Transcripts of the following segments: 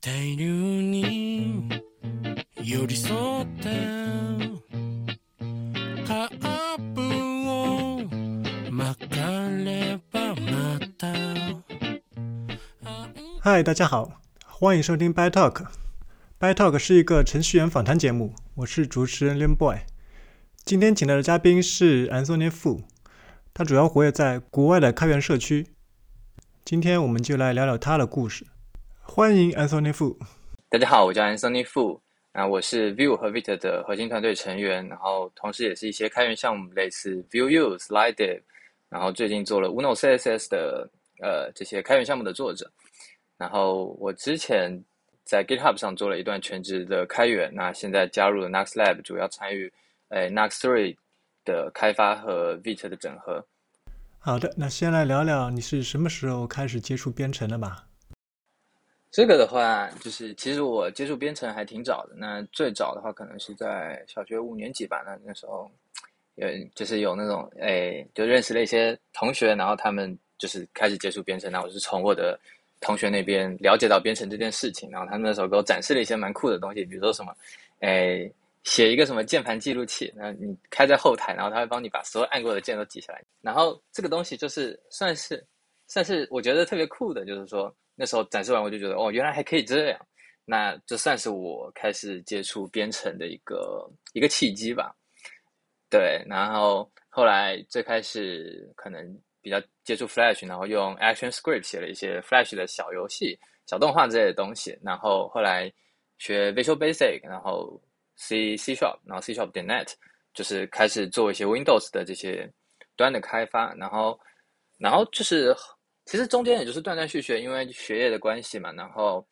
大量に寄り添ってカップを巻かればまた嗨，大家好，欢迎收听 By Talk。By Talk 是一个程序员访谈节目，我是主持人 Lin Boy。今天请来的嘉宾是 Anthony Fu，他主要活跃在国外的开源社区。今天我们就来聊聊他的故事。 欢迎 Anthony Fu。大家好，我叫 Anthony Fu，啊，我是 Vue 和 Vite 的核心团队成员，然后同时也是一些开源项目，类似 Vue.use、Slide，然后最近做了 Uno CSS 的呃这些开源项目的作者。然后我之前在 GitHub 上做了一段全职的开源，那现在加入了 Nuxt Lab，主要参与诶 Next Three 的开发和 Vite 的整合。好的，那先来聊聊你是什么时候开始接触编程的吧？这个的话，就是其实我接触编程还挺早的。那最早的话，可能是在小学五年级吧。那那时候，有就是有那种诶，就认识了一些同学，然后他们就是开始接触编程。然后我是从我的同学那边了解到编程这件事情。然后他们那时候给我展示了一些蛮酷的东西，比如说什么，诶，写一个什么键盘记录器，那你开在后台，然后他会帮你把所有按过的键都记下来。然后这个东西就是算是算是我觉得特别酷的，就是说。那时候展示完，我就觉得哦，原来还可以这样。那这算是我开始接触编程的一个一个契机吧。对，然后后来最开始可能比较接触 Flash，然后用 Action Script 写了一些 Flash 的小游戏、小动画之类的东西。然后后来学 Visual Basic，然后 C C Sharp，然后 C Sharp 点 Net，就是开始做一些 Windows 的这些端的开发。然后，然后就是。其实中间也就是断断续续，因为学业的关系嘛，然后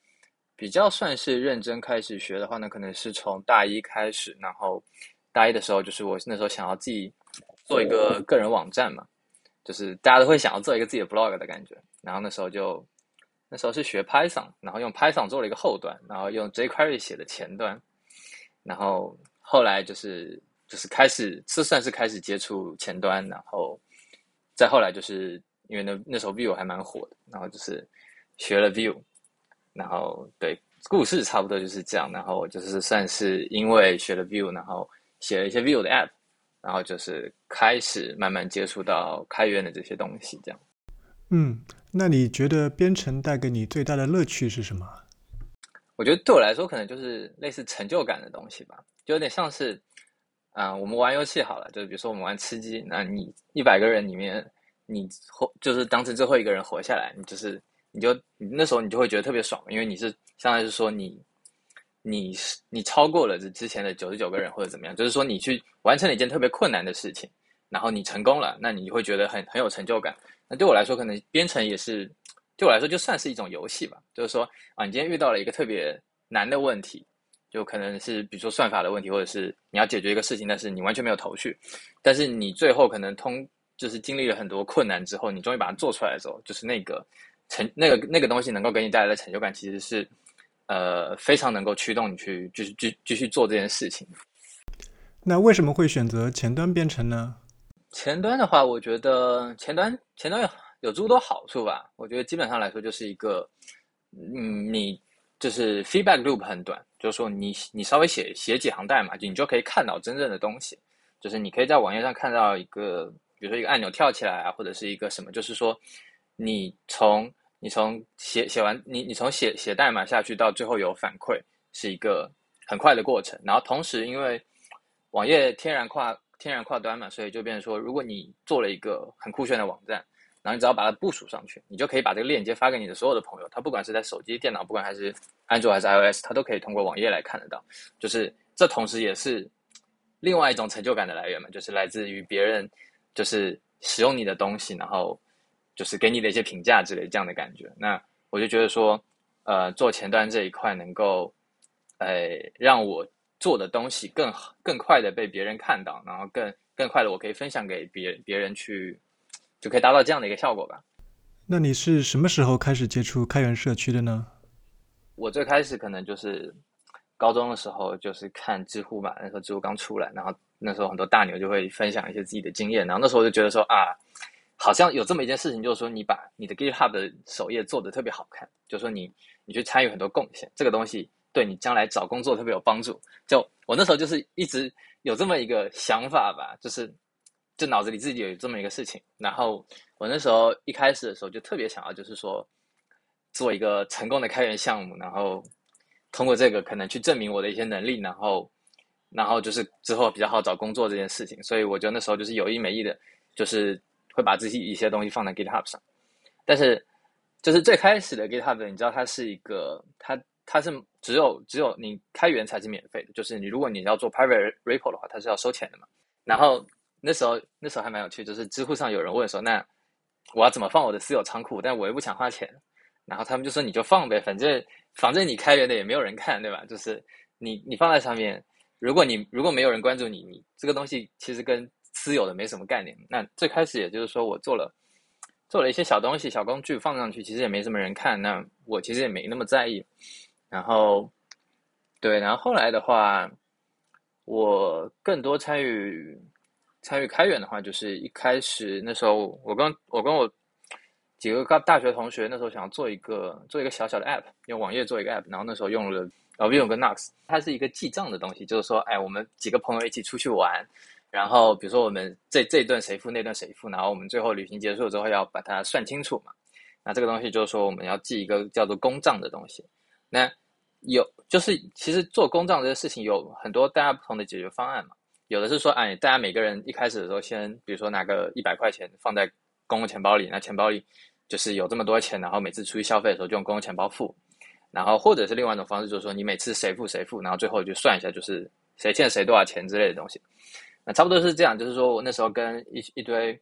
比较算是认真开始学的话呢，可能是从大一开始，然后大一的时候就是我那时候想要自己做一个个人网站嘛，就是大家都会想要做一个自己的 blog 的感觉，然后那时候就那时候是学 Python，然后用 Python 做了一个后端，然后用 jQuery 写的前端，然后后来就是就是开始这算是开始接触前端，然后再后来就是。因为那那时候 Vue 还蛮火的，然后就是学了 Vue，然后对故事差不多就是这样，然后就是算是因为学了 Vue，然后写了一些 Vue 的 App，然后就是开始慢慢接触到开源的这些东西，这样。嗯，那你觉得编程带给你最大的乐趣是什么？我觉得对我来说，可能就是类似成就感的东西吧，就有点像是，啊，我们玩游戏好了，就是比如说我们玩吃鸡，那你一百个人里面。你活就是当成最后一个人活下来，你就是你就那时候你就会觉得特别爽，因为你是相当于是说你你是你超过了这之前的九十九个人或者怎么样，就是说你去完成了一件特别困难的事情，然后你成功了，那你会觉得很很有成就感。那对我来说，可能编程也是对我来说就算是一种游戏吧，就是说啊，你今天遇到了一个特别难的问题，就可能是比如说算法的问题，或者是你要解决一个事情，但是你完全没有头绪，但是你最后可能通。就是经历了很多困难之后，你终于把它做出来的时候，就是那个成那个那个东西能够给你带来的成就感，其实是呃非常能够驱动你去继续继继续做这件事情。那为什么会选择前端编程呢？前端的话，我觉得前端前端有有诸多好处吧。我觉得基本上来说就是一个，嗯，你就是 feedback loop 很短，就是说你你稍微写写几行代码，就你就可以看到真正的东西，就是你可以在网页上看到一个。比如说一个按钮跳起来啊，或者是一个什么，就是说，你从你从写写完你你从写写代码下去到最后有反馈，是一个很快的过程。然后同时，因为网页天然跨天然跨端嘛，所以就变成说，如果你做了一个很酷炫的网站，然后你只要把它部署上去，你就可以把这个链接发给你的所有的朋友。他不管是在手机、电脑，不管还是安卓还是 iOS，他都可以通过网页来看得到。就是这同时也是另外一种成就感的来源嘛，就是来自于别人。就是使用你的东西，然后就是给你的一些评价之类这样的感觉。那我就觉得说，呃，做前端这一块能够，呃，让我做的东西更更快的被别人看到，然后更更快的我可以分享给别别人去，就可以达到这样的一个效果吧。那你是什么时候开始接触开源社区的呢？我最开始可能就是高中的时候，就是看知乎嘛，那时候知乎刚出来，然后。那时候很多大牛就会分享一些自己的经验，然后那时候就觉得说啊，好像有这么一件事情，就是说你把你的 GitHub 的首页做的特别好看，就是说你你去参与很多贡献，这个东西对你将来找工作特别有帮助。就我那时候就是一直有这么一个想法吧，就是就脑子里自己有这么一个事情。然后我那时候一开始的时候就特别想要，就是说做一个成功的开源项目，然后通过这个可能去证明我的一些能力，然后然后就是之后比较好找工作这件事情。所以我觉得那时候就是有意没意的，就是会把自己一些东西放在 GitHub 上，但是。就是最开始的 GitHub，你知道它是一个，它它是只有只有你开源才是免费的，就是你如果你要做 private repo 的话，它是要收钱的嘛。然后那时候那时候还蛮有趣，就是知乎上有人问说，那我要怎么放我的私有仓库？但我又不想花钱。然后他们就说你就放呗，反正反正你开源的也没有人看，对吧？就是你你放在上面，如果你如果没有人关注你，你这个东西其实跟私有的没什么概念。那最开始也就是说我做了。做了一些小东西、小工具放上去，其实也没什么人看。那我其实也没那么在意。然后，对，然后后来的话，我更多参与参与开源的话，就是一开始那时候，我跟我跟我几个大大学同学那时候想要做一个做一个小小的 app，用网页做一个 app。然后那时候用了 Vue 跟 Nux，它是一个记账的东西，就是说，哎，我们几个朋友一起出去玩。然后，比如说我们这这一顿谁付，那顿谁付，然后我们最后旅行结束之后要把它算清楚嘛。那这个东西就是说我们要记一个叫做公账的东西。那有就是其实做公账这个事情有很多大家不同的解决方案嘛。有的是说，哎，大家每个人一开始的时候先，比如说拿个一百块钱放在公共钱包里，那钱包里就是有这么多钱，然后每次出去消费的时候就用公共钱包付。然后或者是另外一种方式，就是说你每次谁付谁付，然后最后就算一下，就是谁欠谁多少钱之类的东西。那差不多是这样，就是说我那时候跟一一堆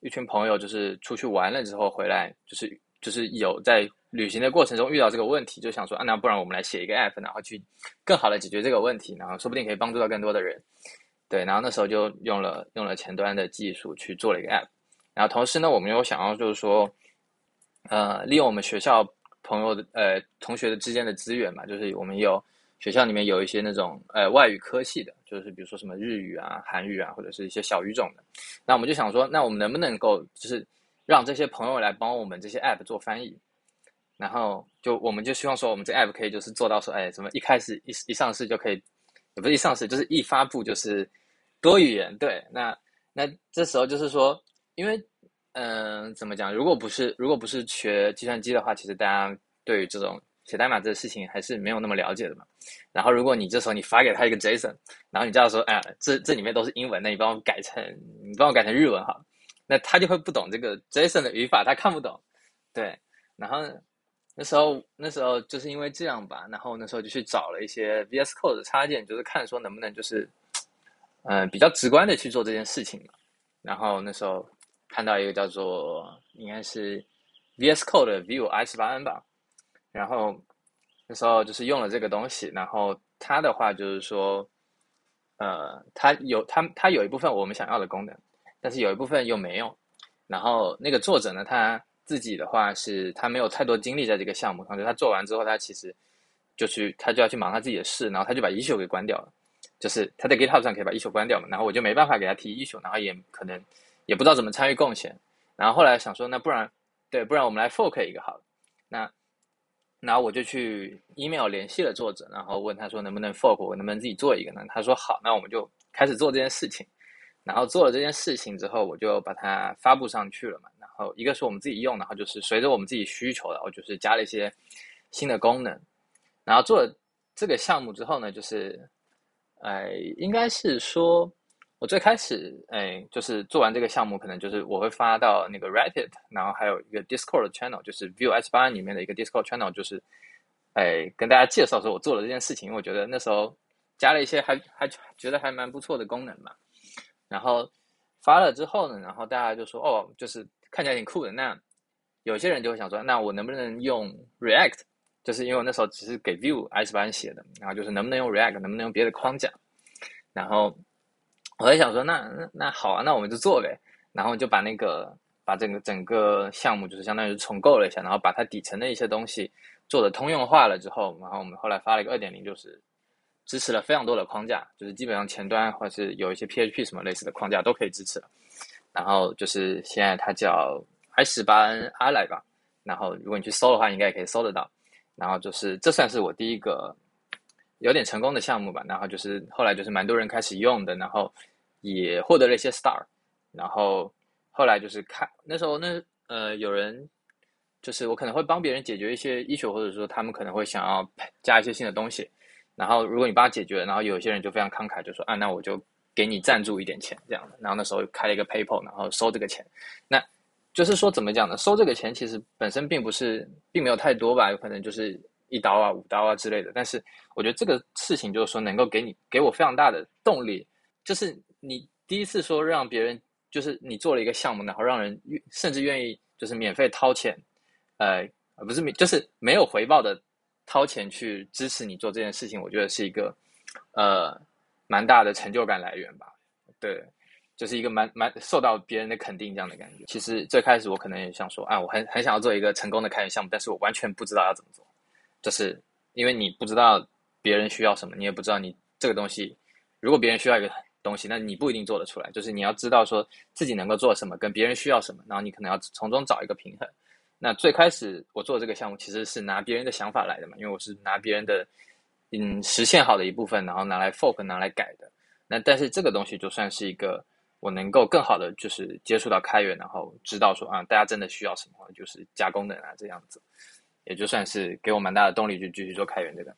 一群朋友，就是出去玩了之后回来，就是就是有在旅行的过程中遇到这个问题，就想说啊，那不然我们来写一个 app，然后去更好的解决这个问题，然后说不定可以帮助到更多的人。对，然后那时候就用了用了前端的技术去做了一个 app，然后同时呢，我们又想要就是说，呃，利用我们学校朋友的呃同学的之间的资源嘛，就是我们有。学校里面有一些那种呃外语科系的，就是比如说什么日语啊、韩语啊，或者是一些小语种的。那我们就想说，那我们能不能够就是让这些朋友来帮我们这些 app 做翻译？然后就我们就希望说，我们这 app 可以就是做到说，哎，什么一开始一一上市就可以，也不是一上市，就是一发布就是多语言。对，那那这时候就是说，因为嗯，怎么讲？如果不是如果不是学计算机的话，其实大家对于这种。写代码这个事情还是没有那么了解的嘛。然后如果你这时候你发给他一个 JSON，然后你叫他说，哎，这这里面都是英文，那你帮我改成，你帮我改成日文好。那他就会不懂这个 JSON 的语法，他看不懂。对，然后那时候那时候就是因为这样吧，然后那时候就去找了一些 VS Code 的插件，就是看说能不能就是，嗯，比较直观的去做这件事情嘛。然后那时候看到一个叫做应该是 VS Code 的 Vue i 十八 N 吧。然后那时候就是用了这个东西，然后它的话就是说，呃，它有它它有一部分我们想要的功能，但是有一部分又没有。然后那个作者呢，他自己的话是他没有太多精力在这个项目上，就他做完之后，他其实就去他就要去忙他自己的事，然后他就把 issue 给关掉了。就是他在 GitHub 上可以把 issue 关掉嘛，然后我就没办法给他提 issue，然后也可能也不知道怎么参与贡献。然后后来想说，那不然对，不然我们来 fork 一个好了。那然后我就去 email 联系了作者，然后问他说能不能 fork，我能不能自己做一个呢？他说好，那我们就开始做这件事情。然后做了这件事情之后，我就把它发布上去了嘛。然后一个是我们自己用，然后就是随着我们自己需求的，我就是加了一些新的功能。然后做了这个项目之后呢，就是，哎，应该是说。我最开始，哎，就是做完这个项目，可能就是我会发到那个 Reddit，然后还有一个 Discord channel，就是 Vue S 八里面的一个 Discord channel，就是，哎，跟大家介绍说我做了这件事情，我觉得那时候加了一些还还觉得还蛮不错的功能嘛。然后发了之后呢，然后大家就说，哦，就是看起来挺酷的。那有些人就会想说，那我能不能用 React？就是因为我那时候只是给 Vue S 八写的，然后就是能不能用 React，能不能用别的框架？然后。我在想说，那那好啊，那我们就做呗。然后就把那个把整个整个项目就是相当于重构了一下，然后把它底层的一些东西做的通用化了之后，然后我们后来发了一个二点零，就是支持了非常多的框架，就是基本上前端或者是有一些 PHP 什么类似的框架都可以支持。然后就是现在它叫 i 十八 N Ally 吧。然后如果你去搜的话，应该也可以搜得到。然后就是这算是我第一个有点成功的项目吧。然后就是后来就是蛮多人开始用的，然后也获得了一些 star。然后后来就是看那时候那呃有人就是我可能会帮别人解决一些 issue，或者说他们可能会想要加一些新的东西。然后如果你帮他解决，然后有些人就非常慷慨，就说啊那我就给你赞助一点钱这样的。然后那时候开了一个 PayPal，然后收这个钱。那就是说怎么讲呢？收这个钱其实本身并不是，并没有太多吧，有可能就是一刀啊、五刀啊之类的。但是我觉得这个事情就是说能够给你给我非常大的动力，就是你第一次说让别人，就是你做了一个项目，然后让人甚至愿意就是免费掏钱，呃，不是就是没有回报的掏钱去支持你做这件事情，我觉得是一个呃蛮大的成就感来源吧，对。就是一个蛮蛮受到别人的肯定这样的感觉。其实最开始我可能也想说，啊，我很很想要做一个成功的开源项目，但是我完全不知道要怎么做。就是因为你不知道别人需要什么，你也不知道你这个东西，如果别人需要一个东西，那你不一定做得出来。就是你要知道说自己能够做什么，跟别人需要什么，然后你可能要从中找一个平衡。那最开始我做这个项目其实是拿别人的想法来的嘛，因为我是拿别人的嗯实现好的一部分，然后拿来 fork 拿来改的。那但是这个东西就算是一个。我能够更好的就是接触到开源，然后知道说啊，大家真的需要什么，就是加功能啊这样子，也就算是给我蛮大的动力，就继续做开源这个。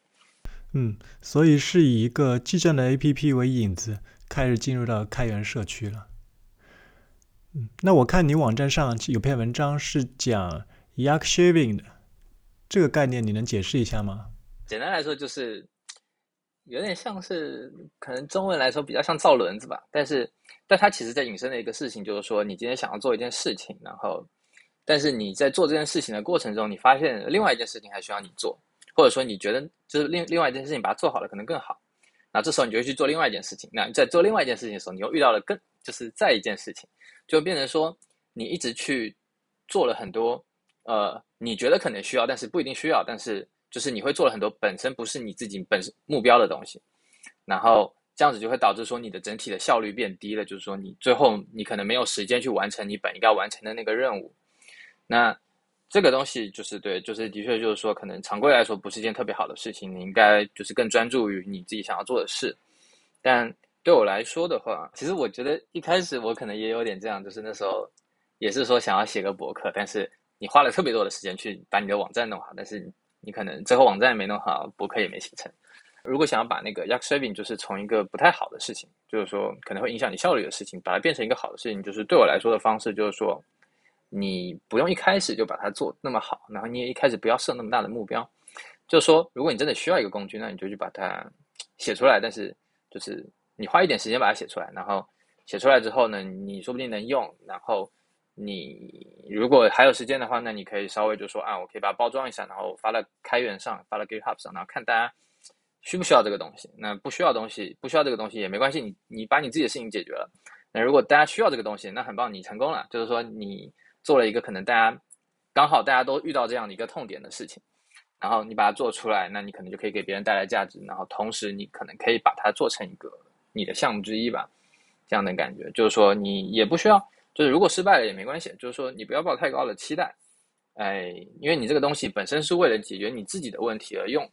嗯，所以是以一个记账的 APP 为引子，开始进入到开源社区了。嗯，那我看你网站上有篇文章是讲 Yak Shaving 的这个概念，你能解释一下吗？简单来说就是。有点像是，可能中文来说比较像造轮子吧，但是，但它其实在引申的一个事情就是说，你今天想要做一件事情，然后，但是你在做这件事情的过程中，你发现另外一件事情还需要你做，或者说你觉得就是另另外一件事情把它做好了可能更好，那这时候你就去做另外一件事情，那在做另外一件事情的时候，你又遇到了更就是再一件事情，就变成说你一直去做了很多，呃，你觉得可能需要，但是不一定需要，但是。就是你会做了很多本身不是你自己本身目标的东西，然后这样子就会导致说你的整体的效率变低了。就是说你最后你可能没有时间去完成你本应该完成的那个任务。那这个东西就是对，就是的确就是说可能常规来说不是一件特别好的事情。你应该就是更专注于你自己想要做的事。但对我来说的话，其实我觉得一开始我可能也有点这样，就是那时候也是说想要写个博客，但是你花了特别多的时间去把你的网站弄好，但是。你可能最后网站没弄好，博客也没写成。如果想要把那个 Yak Shaving，就是从一个不太好的事情，就是说可能会影响你效率的事情，把它变成一个好的事情，就是对我来说的方式，就是说你不用一开始就把它做那么好，然后你也一开始不要设那么大的目标。就是说，如果你真的需要一个工具，那你就去把它写出来。但是就是你花一点时间把它写出来，然后写出来之后呢，你说不定能用，然后。你如果还有时间的话，那你可以稍微就说啊，我可以把它包装一下，然后发到开源上，发到 GitHub 上，然后看大家需不需要这个东西。那不需要东西，不需要这个东西也没关系，你你把你自己的事情解决了。那如果大家需要这个东西，那很棒，你成功了，就是说你做了一个可能大家刚好大家都遇到这样的一个痛点的事情，然后你把它做出来，那你可能就可以给别人带来价值，然后同时你可能可以把它做成一个你的项目之一吧，这样的感觉，就是说你也不需要。就是如果失败了也没关系，就是说你不要抱太高的期待，哎，因为你这个东西本身是为了解决你自己的问题而用，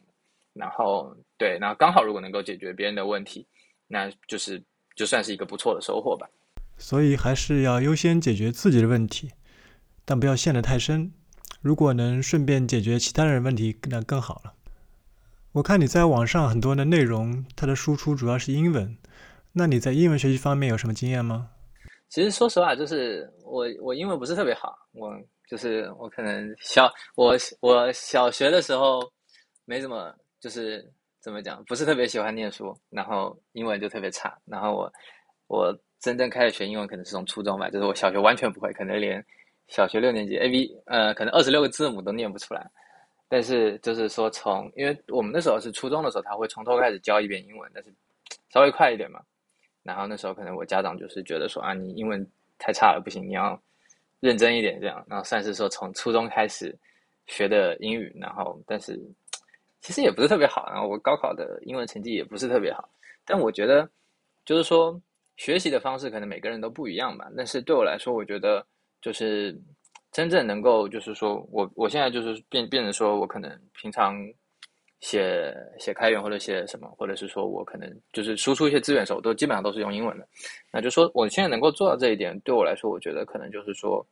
然后对，那刚好如果能够解决别人的问题，那就是就算是一个不错的收获吧。所以还是要优先解决自己的问题，但不要陷得太深。如果能顺便解决其他人问题，那更好了。我看你在网上很多的内容，它的输出主要是英文，那你在英文学习方面有什么经验吗？其实说实话，就是我我英文不是特别好，我就是我可能小我我小学的时候没怎么就是怎么讲，不是特别喜欢念书，然后英文就特别差。然后我我真正开始学英文可能是从初中吧，就是我小学完全不会，可能连小学六年级 A B 呃可能二十六个字母都念不出来。但是就是说从因为我们那时候是初中的时候，他会从头开始教一遍英文，但是稍微快一点嘛。然后那时候可能我家长就是觉得说啊，你英文太差了，不行，你要认真一点这样。然后算是说从初中开始学的英语，然后但是其实也不是特别好。然后我高考的英文成绩也不是特别好。但我觉得就是说学习的方式可能每个人都不一样吧。但是对我来说，我觉得就是真正能够就是说我我现在就是变变成说我可能平常写写开源或者写什么，或者是说我可能就是输出一些资源的时候，都基本上都是用英文的。那就说我现在能够做到这一点，对我来说，我觉得可能就是说，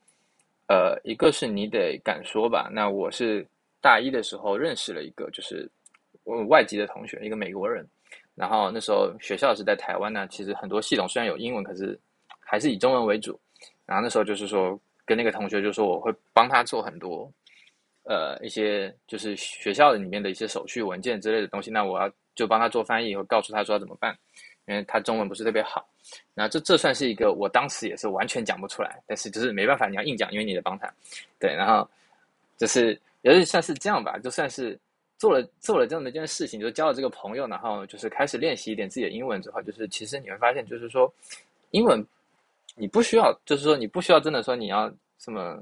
呃，一个是你得敢说吧。那我是大一的时候认识了一个就是我外籍的同学，一个美国人。然后那时候学校是在台湾呢，其实很多系统虽然有英文，可是还是以中文为主。然后那时候就是说跟那个同学就说我会帮他做很多，呃一些就是学校里面的一些手续文件之类的东西。那我要就帮他做翻译，以后告诉他说要怎么办，因为他中文不是特别好。那这这算是一个我当时也是完全讲不出来，但是就是没办法，你要硬讲，因为你得帮他。对，然后就是有点算是这样吧，就算是。做了做了这样的一件事情，就交了这个朋友，然后就是开始练习一点自己的英文之后，就是其实你会发现，就是说，英文你不需要，就是说你不需要真的说你要什么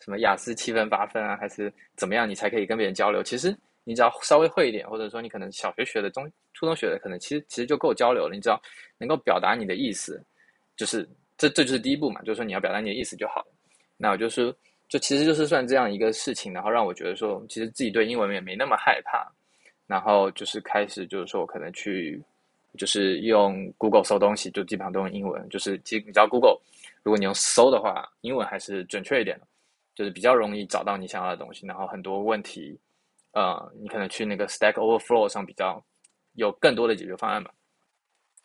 什么雅思七分八分啊，还是怎么样，你才可以跟别人交流。其实你只要稍微会一点，或者说你可能小学学的、中初中学的，可能其实其实就够交流了。你只要能够表达你的意思，就是这这就是第一步嘛，就是说你要表达你的意思就好了。那我就是。就其实就是算这样一个事情，然后让我觉得说，其实自己对英文也没那么害怕，然后就是开始就是说我可能去，就是用 Google 搜东西，就基本上都用英文。就是其实你知道 Google，如果你用搜的话，英文还是准确一点的，就是比较容易找到你想要的东西。然后很多问题，呃，你可能去那个 Stack Overflow 上比较有更多的解决方案嘛。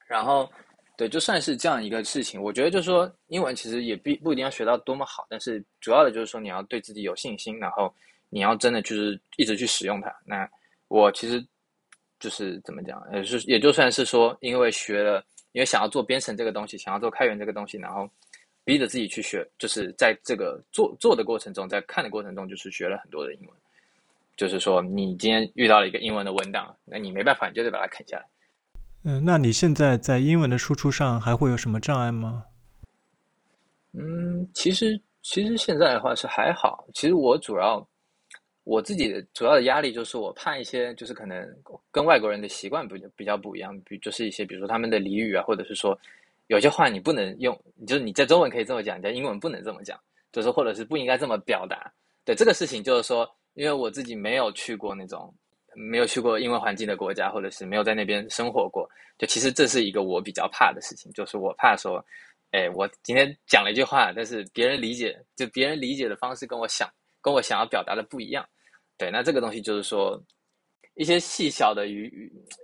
然后。对，就算是这样一个事情，我觉得就是说，英文其实也必不一定要学到多么好，但是主要的就是说你要对自己有信心，然后你要真的就是一直去使用它。那我其实就是怎么讲，也是也就算是说，因为学了，因为想要做编程这个东西，想要做开源这个东西，然后逼着自己去学，就是在这个做做的过程中，在看的过程中，就是学了很多的英文。就是说，你今天遇到了一个英文的文档，那你没办法，你就得把它啃下来。嗯，那你现在在英文的输出上还会有什么障碍吗？嗯，其实其实现在的话是还好。其实我主要我自己的主要的压力就是我怕一些，就是可能跟外国人的习惯比比较不一样，比就是一些比如说他们的俚语啊，或者是说有些话你不能用，就是你在中文可以这么讲，你在英文不能这么讲，就是或者是不应该这么表达。对这个事情，就是说，因为我自己没有去过那种。没有去过英文环境的国家，或者是没有在那边生活过，就其实这是一个我比较怕的事情，就是我怕说，哎，我今天讲了一句话，但是别人理解，就别人理解的方式跟我想，跟我想要表达的不一样。对，那这个东西就是说，一些细小的语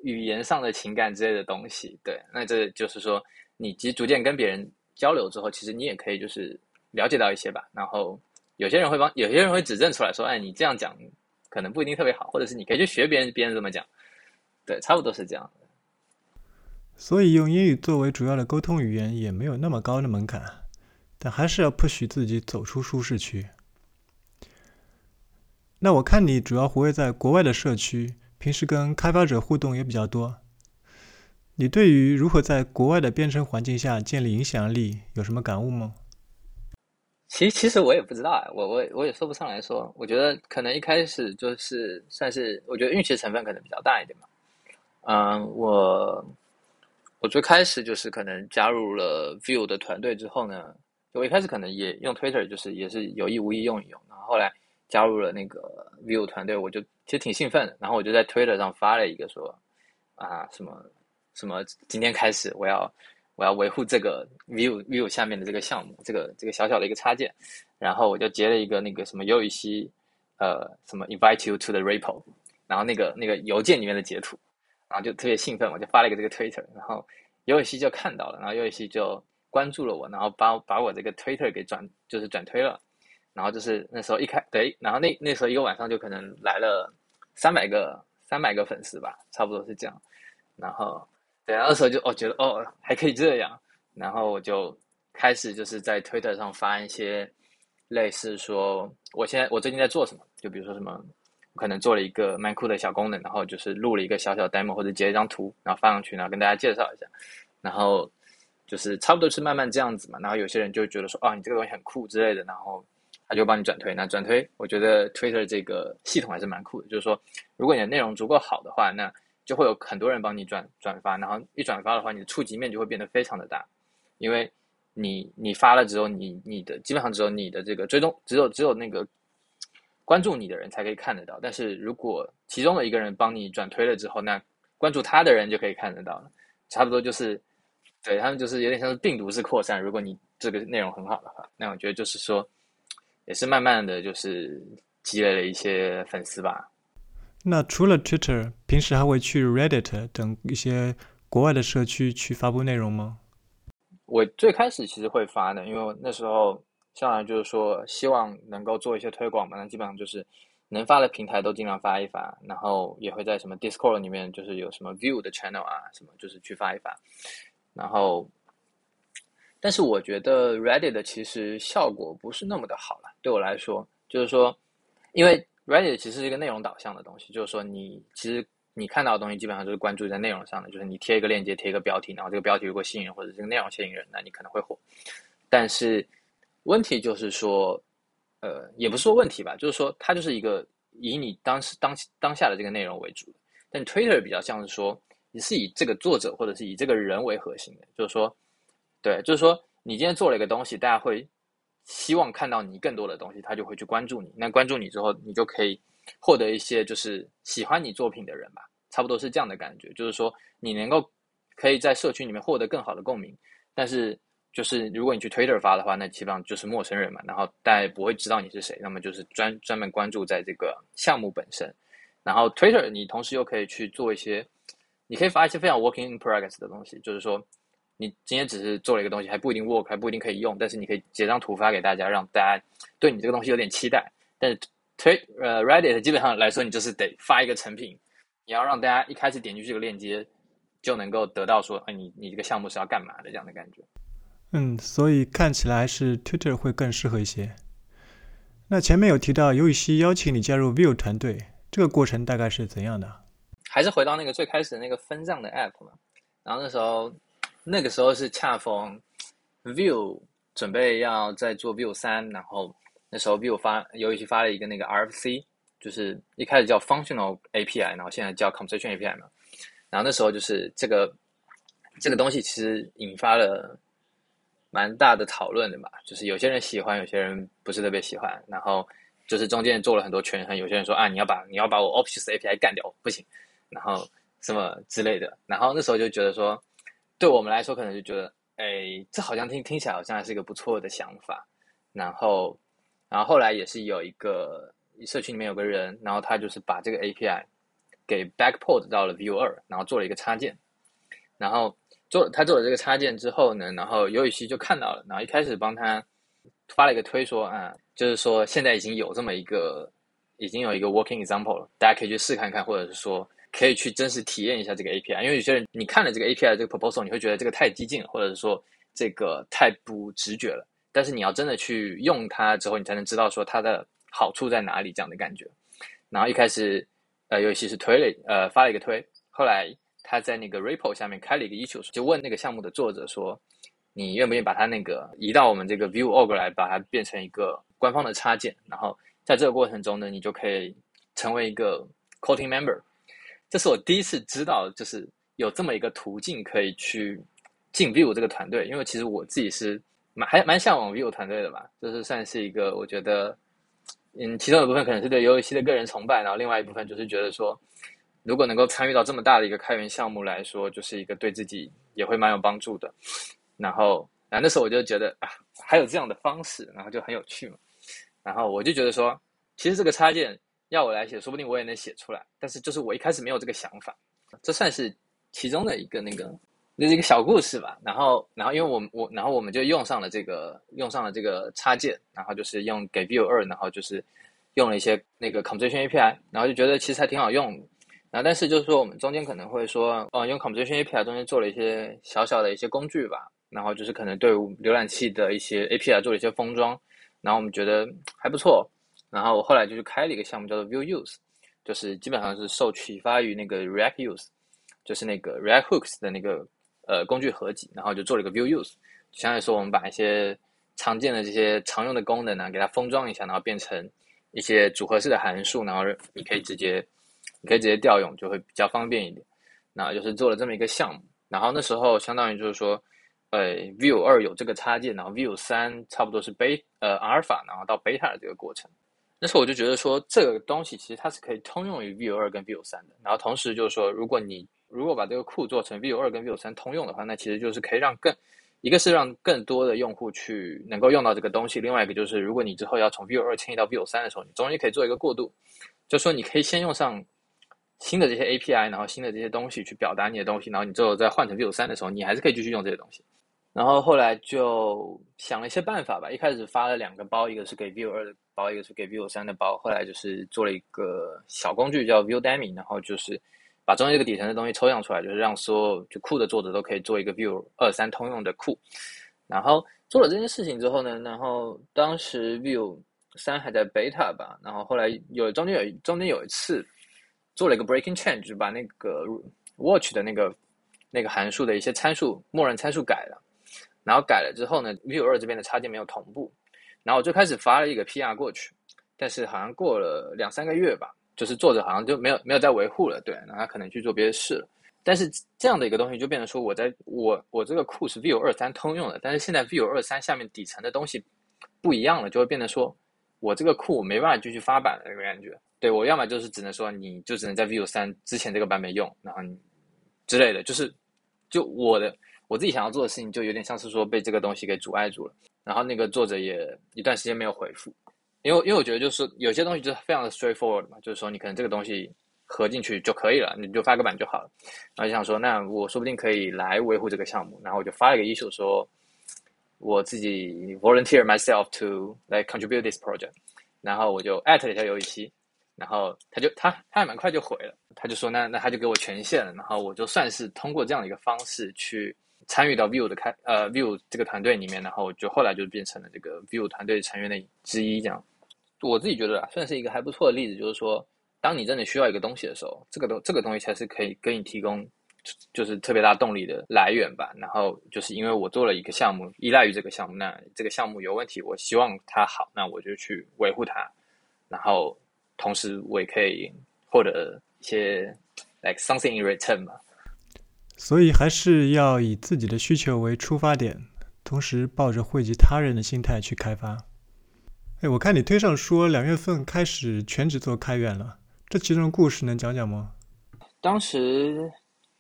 语语言上的情感之类的东西。对，那这就是说，你其实逐渐跟别人交流之后，其实你也可以就是了解到一些吧。然后有些人会帮，有些人会指正出来说，哎，你这样讲。可能不一定特别好，或者是你可以去学别人，别人怎么讲，对，差不多是这样。所以用英语作为主要的沟通语言也没有那么高的门槛，但还是要 push 自己走出舒适区。那我看你主要活跃在国外的社区，平时跟开发者互动也比较多。你对于如何在国外的编程环境下建立影响力有什么感悟吗？其实其实我也不知道啊，我我我也说不上来说，我觉得可能一开始就是算是，我觉得运气成分可能比较大一点嘛。嗯，我我最开始就是可能加入了 Vue 的团队之后呢，我一开始可能也用 Twitter，就是也是有意无意用一用，然后后来加入了那个 View 团队，我就其实挺兴奋的，然后我就在 Twitter 上发了一个说啊什么什么，今天开始我要。我要维护这个 view view 下面的这个项目，这个这个小小的一个插件，然后我就截了一个那个什么尤雨西，呃，什么 invite you to the repo，然后那个那个邮件里面的截图，然后就特别兴奋，我就发了一个这个 Twitter，然后尤雨西就看到了，然后尤雨西就关注了我，然后把把我这个 Twitter 给转就是转推了，然后就是那时候一开对，然后那那时候一个晚上就可能来了三百个三百个粉丝吧，差不多是这样，然后。对，那时候就哦觉得哦还可以这样，然后我就开始就是在推特上发一些类似说我现在我最近在做什么，就比如说什么可能做了一个蛮酷的小功能，然后就是录了一个小小 demo 或者截一张图，然后发上去，然后跟大家介绍一下，然后就是差不多是慢慢这样子嘛，然后有些人就觉得说哦你这个东西很酷之类的，然后他就帮你转推，那转推我觉得 Twitter 这个系统还是蛮酷的，就是说如果你的内容足够好的话，那就会有很多人帮你转转发，然后一转发的话，你的触及面就会变得非常的大，因为你你发了之后，你你的基本上只有你的这个追踪，只有只有那个关注你的人才可以看得到。但是如果其中的一个人帮你转推了之后，那关注他的人就可以看得到了。差不多就是对他们就是有点像是病毒式扩散。如果你这个内容很好的话，那我觉得就是说也是慢慢的就是积累了一些粉丝吧。那除了 Twitter，平时还会去 Reddit 等一些国外的社区去发布内容吗？我最开始其实会发的，因为那时候上来就是说希望能够做一些推广嘛，那基本上就是能发的平台都尽量发一发，然后也会在什么 Discord 里面就是有什么 View 的 Channel 啊什么，就是去发一发。然后，但是我觉得 Reddit 其实效果不是那么的好了，对我来说，就是说，因为 Reddit 其实是一个内容导向的东西，就是说你其实你看到的东西基本上都是关注在内容上的，就是你贴一个链接，贴一个标题，然后这个标题如果吸引人或者这个内容吸引人，那你可能会火。但是问题就是说，呃，也不是说问题吧，就是说它就是一个以你当时当当下的这个内容为主。但 Twitter 比较像是说，你是以这个作者或者是以这个人为核心的，就是说，对，就是说你今天做了一个东西，大家会。希望看到你更多的东西，他就会去关注你。那关注你之后，你就可以获得一些就是喜欢你作品的人吧，差不多是这样的感觉。就是说，你能够可以在社区里面获得更好的共鸣。但是，就是如果你去 Twitter 发的话，那基本上就是陌生人嘛，然后大家也不会知道你是谁。那么就是专专门关注在这个项目本身。然后 Twitter 你同时又可以去做一些，你可以发一些非常 working in progress 的东西，就是说。你今天只是做了一个东西，还不一定 work，还不一定可以用，但是你可以截张图发给大家，让大家对你这个东西有点期待。但是推呃 Reddit 基本上来说，你就是得发一个成品，你要让大家一开始点进去这个链接就能够得到说，哎，你你这个项目是要干嘛的这样的感觉。嗯，所以看起来是 Twitter 会更适合一些。那前面有提到尤雨希邀请你加入 View 团队，这个过程大概是怎样的？还是回到那个最开始的那个分账的 App 嘛，然后那时候。那个时候是恰逢 View 准备要再做 View 三，然后那时候 View 发尤其发了一个那个 RFC，就是一开始叫 Functional API，然后现在叫 Conversation API 嘛。然后那时候就是这个这个东西其实引发了蛮大的讨论的嘛，就是有些人喜欢，有些人不是特别喜欢。然后就是中间做了很多权衡，有些人说啊，你要把你要把我 Options API 干掉不行，然后什么之类的。然后那时候就觉得说。对我们来说，可能就觉得，哎，这好像听听起来好像还是一个不错的想法。然后，然后后来也是有一个社区里面有个人，然后他就是把这个 API 给 backport 到了 Vue 二，然后做了一个插件。然后做他做了这个插件之后呢，然后尤雨溪就看到了，然后一开始帮他发了一个推说啊，就是说现在已经有这么一个，已经有一个 working example 了，大家可以去试看看，或者是说。可以去真实体验一下这个 API，因为有些人你看了这个 API 这个 proposal，你会觉得这个太激进了，或者是说这个太不直觉了。但是你要真的去用它之后，你才能知道说它的好处在哪里这样的感觉。然后一开始，呃，尤其是推了，呃，发了一个推，后来他在那个 repo 下面开了一个 issue，就问那个项目的作者说，你愿不愿意把它那个移到我们这个 v i e w o r g 来，把它变成一个官方的插件？然后在这个过程中呢，你就可以成为一个 coding member。这是我第一次知道，就是有这么一个途径可以去进 Vue 这个团队。因为其实我自己是蛮还蛮向往 Vue 团队的吧，就是算是一个我觉得，嗯，其中一部分可能是对游戏的个人崇拜，然后另外一部分就是觉得说，如果能够参与到这么大的一个开源项目来说，就是一个对自己也会蛮有帮助的。然后，然后，那时候我就觉得啊，还有这样的方式，然后就很有趣嘛。然后我就觉得说，其实这个插件。要我来写，说不定我也能写出来。但是就是我一开始没有这个想法，这算是其中的一个那个，那是一个小故事吧。然后，然后因为我我，然后我们就用上了这个，用上了这个插件，然后就是用给 Vue 二，然后就是用了一些那个 Conversation API，然后就觉得其实还挺好用。然后，但是就是说我们中间可能会说，哦，用 Conversation API 中间做了一些小小的一些工具吧。然后就是可能对浏览器的一些 API 做了一些封装，然后我们觉得还不错。然后我后来就是开了一个项目，叫做 View Use，就是基本上是受启发于那个 React Use，就是那个 React Hooks 的那个呃工具合集，然后就做了一个 View Use，相当于说我们把一些常见的这些常用的功能呢，给它封装一下，然后变成一些组合式的函数，然后你可以直接你可以直接调用，就会比较方便一点。那就是做了这么一个项目，然后那时候相当于就是说，呃 View 二有这个插件，然后 View 三差不多是 beta 呃阿尔法，然后到 beta 的这个过程。那时候我就觉得说，这个东西其实它是可以通用于 Vue 二跟 Vue 三的。然后同时就是说，如果你如果把这个库做成 Vue 二跟 Vue 三通用的话，那其实就是可以让更一个是让更多的用户去能够用到这个东西，另外一个就是如果你之后要从 Vue 二迁移到 Vue 三的时候，你中间可以做一个过渡，就说你可以先用上新的这些 API，然后新的这些东西去表达你的东西，然后你之后再换成 Vue 三的时候，你还是可以继续用这些东西。然后后来就想了一些办法吧，一开始发了两个包，一个是给 Vue 二的包，一个是给 Vue 三的包。后来就是做了一个小工具叫 Vue Demi，然后就是把中间这个底层的东西抽象出来，就是让所有就库的作者都可以做一个 Vue 二三通用的库。然后做了这件事情之后呢，然后当时 Vue 三还在 beta 吧，然后后来有中间有中间有一次做了一个 breaking change，就把那个 watch 的那个那个函数的一些参数默认参数改了。然后改了之后呢，Vue 二这边的插件没有同步，然后我就开始发了一个 PR 过去，但是好像过了两三个月吧，就是作者好像就没有没有再维护了，对，然后他可能去做别的事了。但是这样的一个东西就变成说，我在我我这个库是 Vue 二三通用的，但是现在 Vue 二三下面底层的东西不一样了，就会变得说我这个库我没办法继续发版的那个感觉。对我要么就是只能说你就只能在 Vue 三之前这个版本用，然后你之类的，就是就我的。我自己想要做的事情就有点像是说被这个东西给阻碍住了，然后那个作者也一段时间没有回复，因为因为我觉得就是有些东西就是非常的 straightforward 嘛，就是说你可能这个东西合进去就可以了，你就发个版就好了。然后就想说，那我说不定可以来维护这个项目，然后我就发了一个 issue 说，我自己 volunteer myself to 来 contribute this project，然后我就艾特了一下尤雨溪，然后他就他他还蛮快就回了，他就说那那他就给我权限了，然后我就算是通过这样的一个方式去。参与到 View 的开呃 View 这个团队里面，然后就后来就变成了这个 View 团队成员的之一。这样，我自己觉得，算是一个还不错的例子。就是说，当你真的需要一个东西的时候，这个东这个东西才是可以给你提供就是特别大动力的来源吧。然后就是因为我做了一个项目，依赖于这个项目，那这个项目有问题，我希望它好，那我就去维护它。然后同时我也可以获得一些 like something in return 嘛。所以还是要以自己的需求为出发点，同时抱着惠及他人的心态去开发。哎，我看你推上说两月份开始全职做开源了，这其中的故事能讲讲吗？当时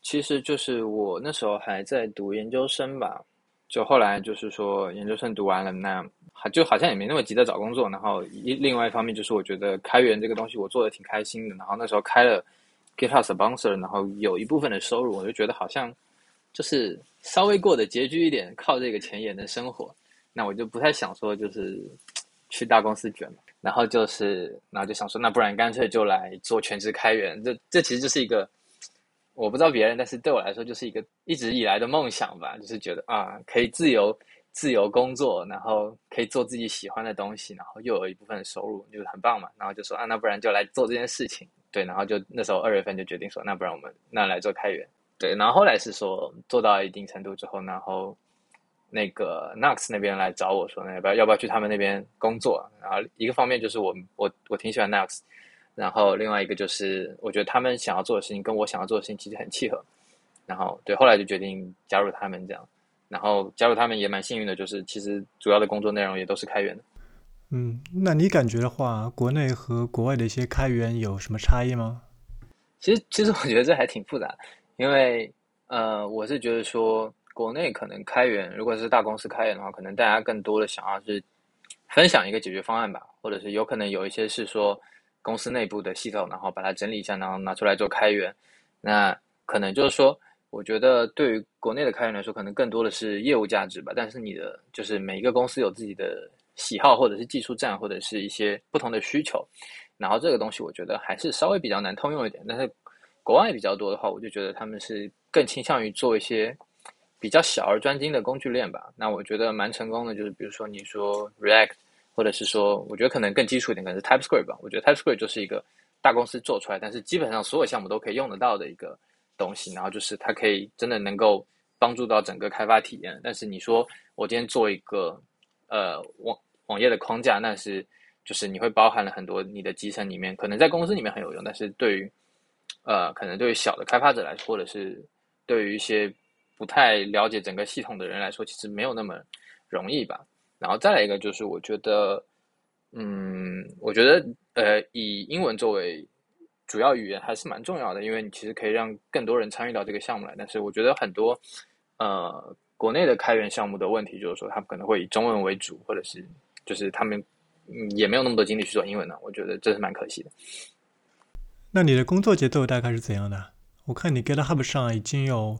其实就是我那时候还在读研究生吧，就后来就是说研究生读完了，那还就好像也没那么急着找工作。然后一另外一方面就是我觉得开源这个东西我做的挺开心的，然后那时候开了。GitHub sponsor，然后有一部分的收入，我就觉得好像就是稍微过得拮据一点，靠这个钱也能生活。那我就不太想说就是去大公司卷嘛。然后就是，然后就想说，那不然干脆就来做全职开源。这这其实就是一个我不知道别人，但是对我来说就是一个一直以来的梦想吧。就是觉得啊，可以自由自由工作，然后可以做自己喜欢的东西，然后又有一部分收入，就是很棒嘛。然后就说啊，那不然就来做这件事情。对，然后就那时候二月份就决定说，那不然我们那来做开源。对，然后后来是说做到一定程度之后，然后那个 Nux 那边来找我说，那要不要要不要去他们那边工作？然后一个方面就是我我我挺喜欢 Nux，然后另外一个就是我觉得他们想要做的事情跟我想要做的事情其实很契合。然后对，后来就决定加入他们这样。然后加入他们也蛮幸运的，就是其实主要的工作内容也都是开源的。嗯，那你感觉的话，国内和国外的一些开源有什么差异吗？其实，其实我觉得这还挺复杂，因为呃，我是觉得说，国内可能开源，如果是大公司开源的话，可能大家更多的想要是分享一个解决方案吧，或者是有可能有一些是说公司内部的系统，然后把它整理一下，然后拿出来做开源。那可能就是说，我觉得对于国内的开源来说，可能更多的是业务价值吧。但是你的就是每一个公司有自己的。喜好或者是技术站或者是一些不同的需求，然后这个东西我觉得还是稍微比较难通用一点。但是国外比较多的话，我就觉得他们是更倾向于做一些比较小而专精的工具链吧。那我觉得蛮成功的，就是比如说你说 React，或者是说我觉得可能更基础一点，可能是 TypeScript 吧。我觉得 TypeScript 就是一个大公司做出来，但是基本上所有项目都可以用得到的一个东西。然后就是它可以真的能够帮助到整个开发体验。但是你说我今天做一个呃网网页的框架，那是就是你会包含了很多你的集成里面，可能在公司里面很有用，但是对于呃，可能对于小的开发者来说，或者是对于一些不太了解整个系统的人来说，其实没有那么容易吧。然后再来一个就是，我觉得，嗯，我觉得呃，以英文作为主要语言还是蛮重要的，因为你其实可以让更多人参与到这个项目来。但是我觉得很多呃国内的开源项目的问题就是说，他们可能会以中文为主，或者是就是他们嗯也没有那么多精力去做英文呢。我觉得这是蛮可惜的。那你的工作节奏大概是怎样的？我看你 GitHub 上已经有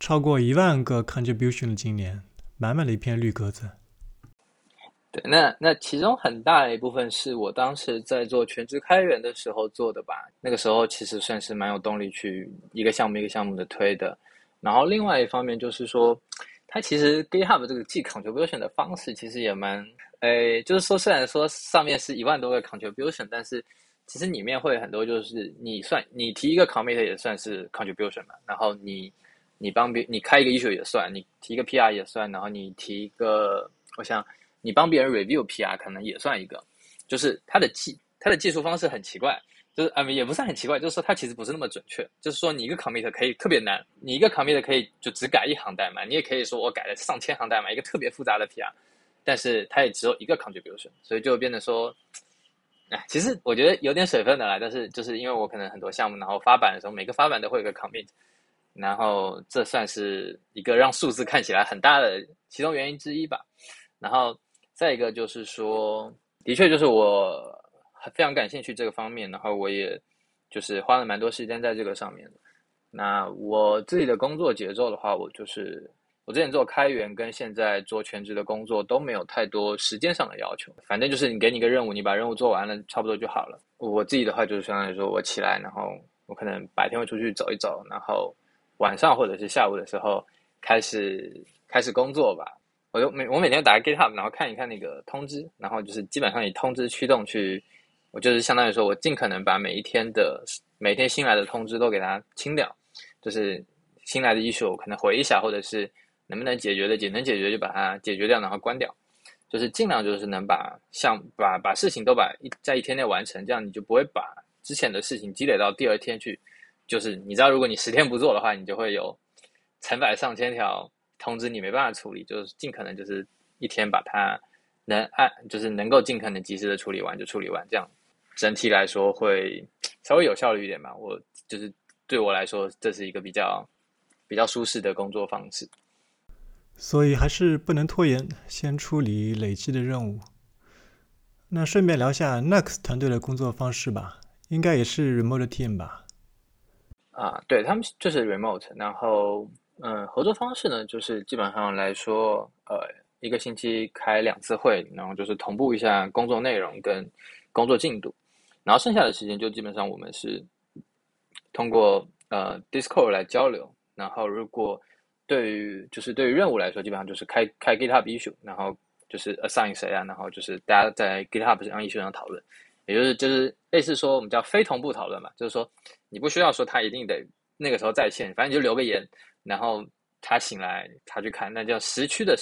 超过一万个 contribution 的今年，满满的一片绿格子。对，那那其中很大的一部分是我当时在做全职开源的时候做的吧。那个时候其实算是蛮有动力去一个项目一个项目的推的。然后另外一方面就是说，它其实 GitHub 这个记 contribution 的方式其实也蛮，诶，就是说虽然说上面是一万多个 contribution，但是其实里面会很多，就是你算你提一个 commit 也算是 contribution 嘛，然后你你帮别你开一个 issue 也算，你提一个 PR 也算，然后你提一个，我想你帮别人 review PR 可能也算一个，就是它的技它的技术方式很奇怪，就是啊也不是很奇怪，就是说它其实不是那么准确，就是说你一个 commit 可以特别难，你一个 commit 可以就只改一行代码，你也可以说我改了上千行代码，一个特别复杂的 PR，但是它也只有一个 contribution，所以就变得说。哎，其实我觉得有点水分的啦，但是就是因为我可能很多项目，然后发版的时候，每个发版都会有个 commit，然后这算是一个让数字看起来很大的其中原因之一吧。然后再一个就是说，的确就是我非常感兴趣这个方面，然后我也就是花了蛮多时间在这个上面的。那我自己的工作节奏的话，我就是。我之前做开源跟现在做全职的工作都没有太多时间上的要求，反正就是你给你个任务，你把任务做完了，差不多就好了。我自己的话就是相当于说，我起来，然后我可能白天会出去走一走，然后晚上或者是下午的时候开始开始工作吧。我就每我每天打开 GitHub，然后看一看那个通知，然后就是基本上以通知驱动去，我就是相当于说我尽可能把每一天的每天新来的通知都给它清掉，就是新来的 issue 可能回一下，或者是。能不能解决的，解能解决就把它解决掉，然后关掉，就是尽量就是能把像把把事情都把一在一天内完成，这样你就不会把之前的事情积累到第二天去。就是你知道，如果你十天不做的话，你就会有成百上千条通知你没办法处理。就是尽可能就是一天把它能按，就是能够尽可能及时的处理完就处理完，这样整体来说会稍微有效率一点吧。我就是对我来说，这是一个比较比较舒适的工作方式。所以还是不能拖延，先处理累积的任务。那顺便聊下 Next 团队的工作方式吧，应该也是 Remote Team 吧？啊，对他们就是 Remote，然后嗯，合作方式呢，就是基本上来说，呃，一个星期开两次会，然后就是同步一下工作内容跟工作进度，然后剩下的时间就基本上我们是通过呃 Discord 来交流，然后如果对于就是对于任务来说，基本上就是开开 GitHub issue，然后就是 assign 谁啊，然后就是大家在 GitHub 上 issue 上讨论，也就是就是类似说我们叫非同步讨论嘛，就是说你不需要说他一定得那个时候在线，反正你就留个言，然后他醒来他去看，那叫时区的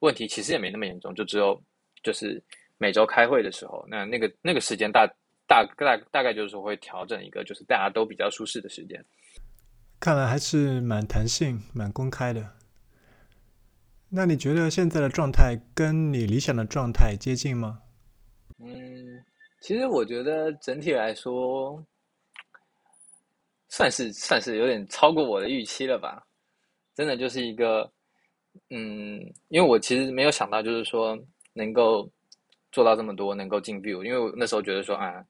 问题其实也没那么严重，就只有就是每周开会的时候，那那个那个时间大大大大概就是说会调整一个就是大家都比较舒适的时间。看来还是蛮弹性、蛮公开的。那你觉得现在的状态跟你理想的状态接近吗？嗯，其实我觉得整体来说，算是算是有点超过我的预期了吧。真的就是一个，嗯，因为我其实没有想到，就是说能够做到这么多，能够进 view。因为我那时候觉得说啊，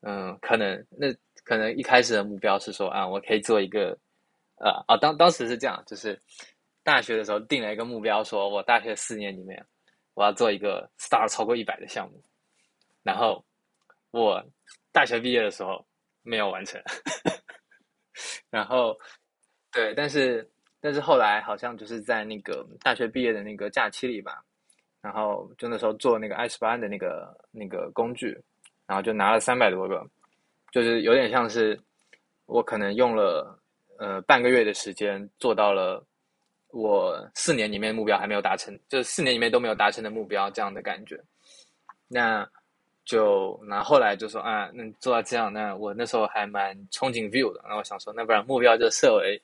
嗯，可能那。可能一开始的目标是说啊，我可以做一个，呃啊，当当时是这样，就是大学的时候定了一个目标，说我大学四年里面我要做一个 star 超过一百的项目，然后我大学毕业的时候没有完成，然后对，但是但是后来好像就是在那个大学毕业的那个假期里吧，然后就那时候做那个 i 十八的那个那个工具，然后就拿了三百多个。就是有点像是我可能用了呃半个月的时间做到了我四年里面目标还没有达成，就是四年里面都没有达成的目标这样的感觉。那就那后来就说啊，那做到这样，那我那时候还蛮憧憬 view 的，然后我想说那不然目标就设为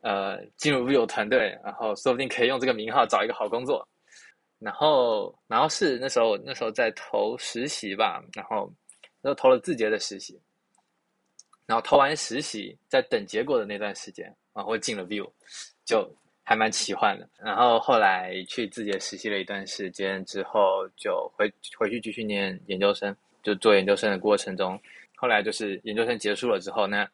呃进入 View 团队，然后说不定可以用这个名号找一个好工作。然后，然后是那时候那时候在投实习吧，然后然后投了字节的实习，然后投完实习在等结果的那段时间，然后进了 view，就还蛮奇幻的。然后后来去字节实习了一段时间之后，就回回去继续念研究生，就做研究生的过程中，后来就是研究生结束了之后，那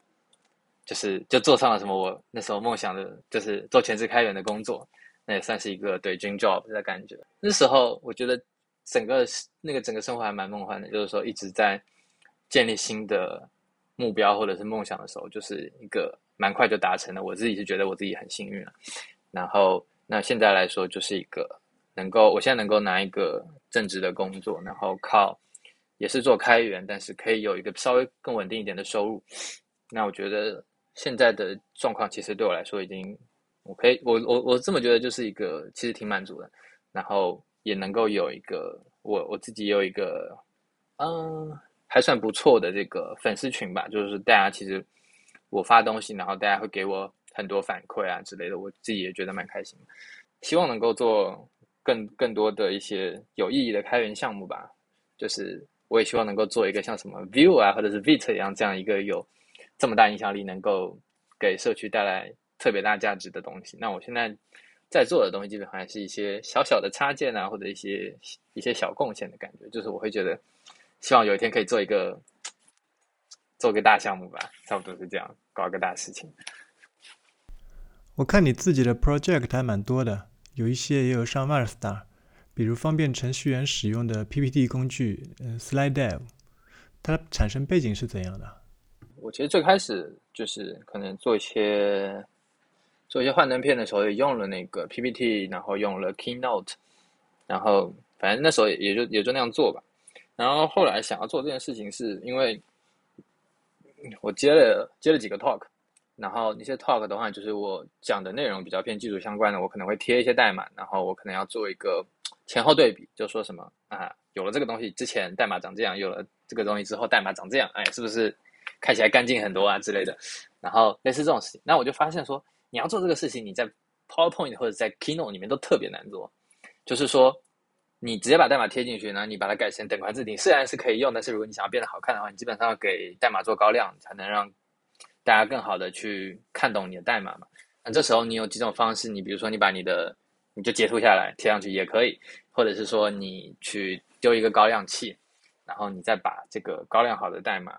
就是就做上了什么我那时候梦想的，就是做全职开源的工作。那也算是一个对 dream job 的感觉。那时候我觉得整个那个整个生活还蛮梦幻的，就是说一直在建立新的目标或者是梦想的时候，就是一个蛮快就达成了。我自己是觉得我自己很幸运了。然后那现在来说，就是一个能够我现在能够拿一个正职的工作，然后靠也是做开源，但是可以有一个稍微更稳定一点的收入。那我觉得现在的状况其实对我来说已经。我可以，我我我这么觉得，就是一个其实挺满足的，然后也能够有一个我我自己有一个嗯还算不错的这个粉丝群吧，就是大家其实我发东西，然后大家会给我很多反馈啊之类的，我自己也觉得蛮开心。希望能够做更更多的一些有意义的开源项目吧，就是我也希望能够做一个像什么 View 啊或者是 Vit 一样这样一个有这么大影响力，能够给社区带来。特别大价值的东西，那我现在在做的东西，基本上还是一些小小的插件啊，或者一些一些小贡献的感觉。就是我会觉得，希望有一天可以做一个 做个大项目吧，差不多是这样，搞一个大事情。我看你自己的 project 还蛮多的，有一些也有上 Marstar，比如方便程序员使用的 PPT 工具，嗯，SlideDev，它产生背景是怎样的？我其实最开始就是可能做一些。做一些幻灯片的时候，也用了那个 PPT，然后用了 Keynote，然后反正那时候也就也就那样做吧。然后后来想要做这件事情，是因为我接了接了几个 talk，然后那些 talk 的话，就是我讲的内容比较偏技术相关的，我可能会贴一些代码，然后我可能要做一个前后对比，就说什么啊，有了这个东西之前代码长这样，有了这个东西之后代码长这样，哎，是不是看起来干净很多啊之类的？然后类似这种事情，那我就发现说。你要做这个事情，你在 PowerPoint 或者在 Keynote 里面都特别难做。就是说，你直接把代码贴进去，然后你把它改成等宽字体，虽然是可以用，但是如果你想要变得好看的话，你基本上要给代码做高亮，才能让大家更好的去看懂你的代码嘛。那这时候你有几种方式，你比如说你把你的你就截图下来贴上去也可以，或者是说你去丢一个高亮器，然后你再把这个高亮好的代码。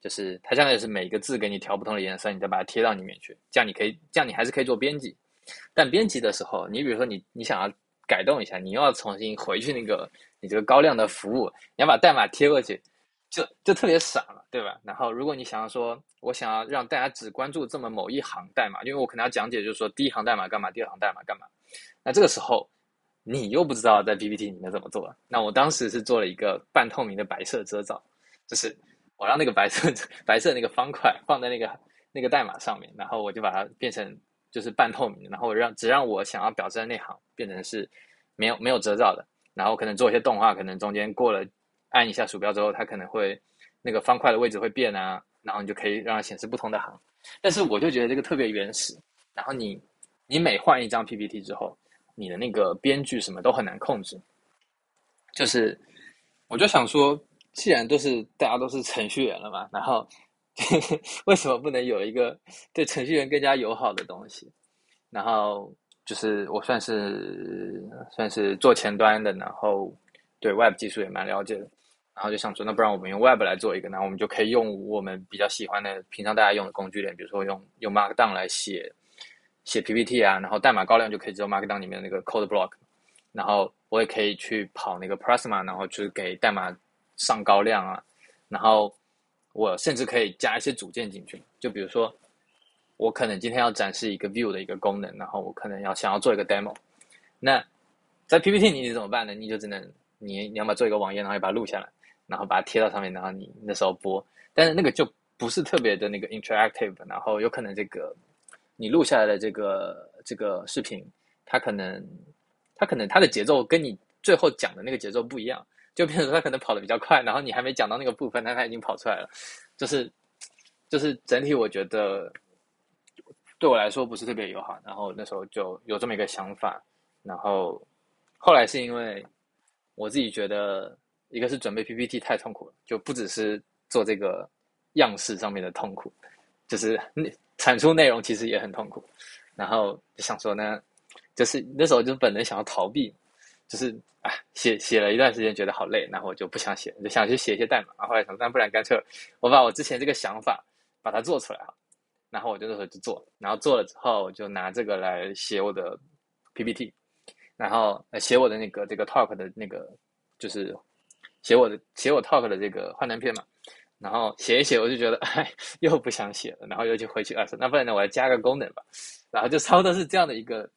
就是它相当于是每个字给你调不同的颜色，你再把它贴到里面去，这样你可以，这样你还是可以做编辑。但编辑的时候，你比如说你你想要改动一下，你又要重新回去那个 你这个高亮的服务，你要把代码贴过去，就就特别傻了，对吧？然后如果你想要说，我想要让大家只关注这么某一行代码，因为我可能要讲解，就是说第一行代码干嘛，第二行代码干嘛。那这个时候你又不知道在 PPT 里面怎么做。那我当时是做了一个半透明的白色遮罩，就是。我让那个白色 白色那个方块放在那个那个代码上面，然后我就把它变成就是半透明，然后让只让我想要表示的那行变成是没有没有遮罩的，然后可能做一些动画，可能中间过了按一下鼠标之后，它可能会那个方块的位置会变啊，然后你就可以让它显示不同的行。但是我就觉得这个特别原始，然后你你每换一张 PPT 之后，你的那个编剧什么都很难控制，就是我就想说。既然都是大家都是程序员了嘛，然后 为什么不能有一个对程序员更加友好的东西？然后就是我算是算是做前端的，然后对 Web 技术也蛮了解的，然后就想说，那不然我们用 Web 来做一个，那我们就可以用我们比较喜欢的、平常大家用的工具链，比如说用用 Markdown 来写写 PPT 啊，然后代码高亮就可以用 Markdown 里面那个 Code Block，然后我也可以去跑那个 Prisma，然后去给代码。上高亮啊，然后我甚至可以加一些组件进去，就比如说，我可能今天要展示一个 view 的一个功能，然后我可能要想要做一个 demo，那在 PPT 你怎么办呢？你就只能你你要么做一个网页，然后把它录下来，然后把它贴到上面，然后你那时候播，但是那个就不是特别的那个 interactive，然后有可能这个你录下来的这个这个视频，它可能它可能它的节奏跟你最后讲的那个节奏不一样。就比如说他可能跑得比较快，然后你还没讲到那个部分，但他已经跑出来了，就是就是整体我觉得对我来说不是特别友好。然后那时候就有这么一个想法，然后后来是因为我自己觉得，一个是准备 PPT 太痛苦了，就不只是做这个样式上面的痛苦，就是产出内容其实也很痛苦。然后想说呢，就是那时候就本能想要逃避，就是啊写写了一段时间觉得好累，然后我就不想写，就想去写一些代码。然后后来想，那不然干脆我把我之前这个想法把它做出来哈。然后我就那时候就做，然后做了之后我就拿这个来写我的 PPT，然后写我的那个这个 talk 的那个就是写我的写我 talk 的这个幻灯片嘛。然后写一写，我就觉得 哎又不想写了，然后又去回去啊，那不然呢我来加个功能吧。然后就差不多是这样的一个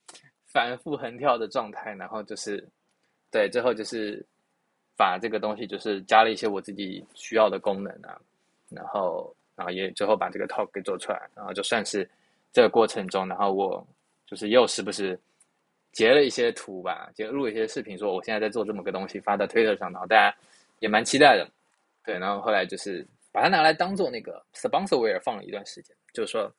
反复横跳的状态。然后就是对，最后就是把这个东西就是加了一些我自己需要的功能啊，然后。然后也最后把这个 talk 给做出来，然后就算是这个过程中，然后我就是又时不时截了一些图吧，截录一些视频，说我现在在做这么个东西，发到 Twitter 上，然后大家也蛮期待的，对，然后后来就是把它拿来当做那个 sponsorware 放了一段时间，就是说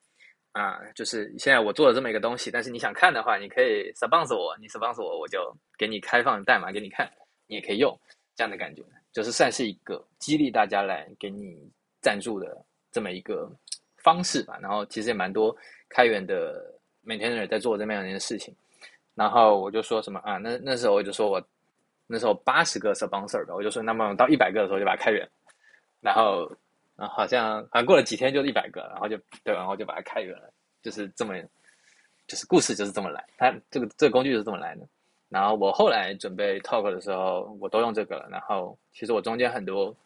啊，就是现在我做了这么一个东西，但是你想看的话，你可以 sponsor 我，你 sponsor 我，我就给你开放代码给你看，你也可以用这样的感觉，就是算是一个激励大家来给你赞助的。这么一个方式吧，然后其实也蛮多开源的 maintainer 在做这么样一件事情，然后我就说什么啊，那那时候我就说我那时候八十个 sponsor 吧，我就说那么到一百个的时候就把它开源，然后啊好像好像过了几天就一百个，然后就对，然后就把它开源了，就是这么就是故事就是这么来，它这个这个工具就是这么来的。然后我后来准备 talk 的时候，我都用这个了，然后其实我中间很多。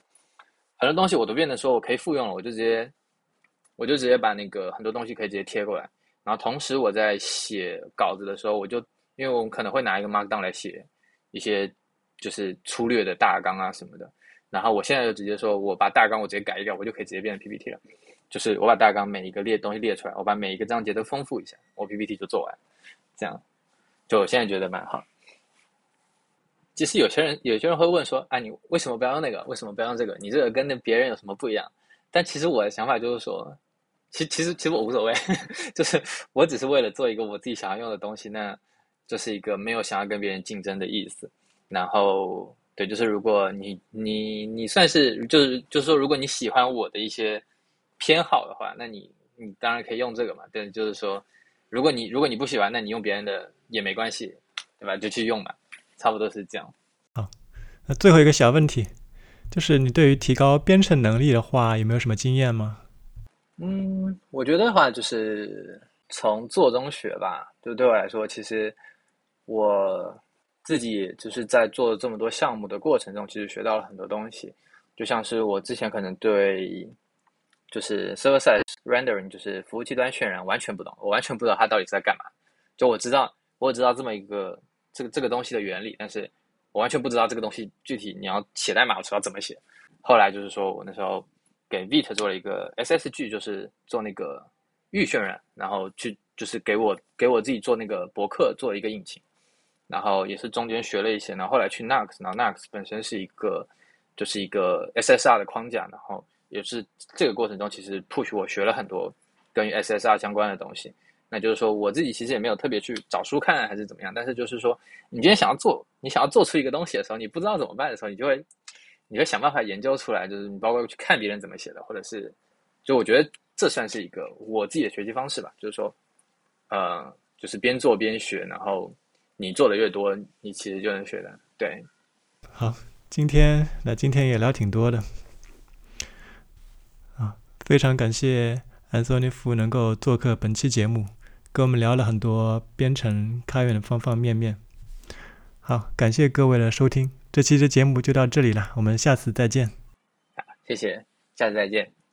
很多东西我都变得说我可以复用了，我就直接，我就直接把那个很多东西可以直接贴过来。然后同时我在写稿子的时候，我就因为我可能会拿一个 Markdown 来写一些就是粗略的大纲啊什么的。然后我现在就直接说我把大纲我直接改一改，我就可以直接变成 PPT 了。就是我把大纲每一个列东西列出来，我把每一个章节都丰富一下，我 PPT 就做完。这样，就我现在觉得蛮好。其实有些人有些人会问说：“啊，你为什么不要用那个？为什么不要用这个？你这个跟那别人有什么不一样？”但其实我的想法就是说，其其实其实我无所谓，就是我只是为了做一个我自己想要用的东西，那就是一个没有想要跟别人竞争的意思。然后，对，就是如果你你你算是就是就是说，如果你喜欢我的一些偏好的话，那你你当然可以用这个嘛。但就是说，如果你如果你不喜欢，那你用别人的也没关系，对吧？就去用嘛。差不多是这样。好，那最后一个小问题，就是你对于提高编程能力的话，有没有什么经验吗？嗯，我觉得的话，就是从做中学吧。就对我来说，其实我自己就是在做这么多项目的过程中，其实学到了很多东西。就像是我之前可能对就是 server side rendering，就是服务器端渲染完全不懂，我完全不知道它到底是在干嘛。就我知道，我知道这么一个。这个这个东西的原理，但是我完全不知道这个东西具体你要写代码的时候怎么写。后来就是说我那时候给 Vite 做了一个 SSG，就是做那个预渲染，然后去就是给我给我自己做那个博客做了一个引擎，然后也是中间学了一些，然后后来去 Nux，然后 Nux 本身是一个就是一个 SSR 的框架，然后也是这个过程中其实 push 我学了很多跟 SSR 相关的东西。那就是说，我自己其实也没有特别去找书看还是怎么样，但是就是说，你今天想要做，你想要做出一个东西的时候，你不知道怎么办的时候，你就会，你会想办法研究出来，就是你包括去看别人怎么写的，或者是，就我觉得这算是一个我自己的学习方式吧，就是说，呃，就是边做边学，然后你做的越多，你其实就能学的。对，好，今天那今天也聊挺多的，啊，非常感谢安索尼夫能够做客本期节目。跟我们聊了很多编程开源的方方面面。好，感谢各位的收听，这期的节目就到这里了，我们下次再见。好，谢谢，下次再见。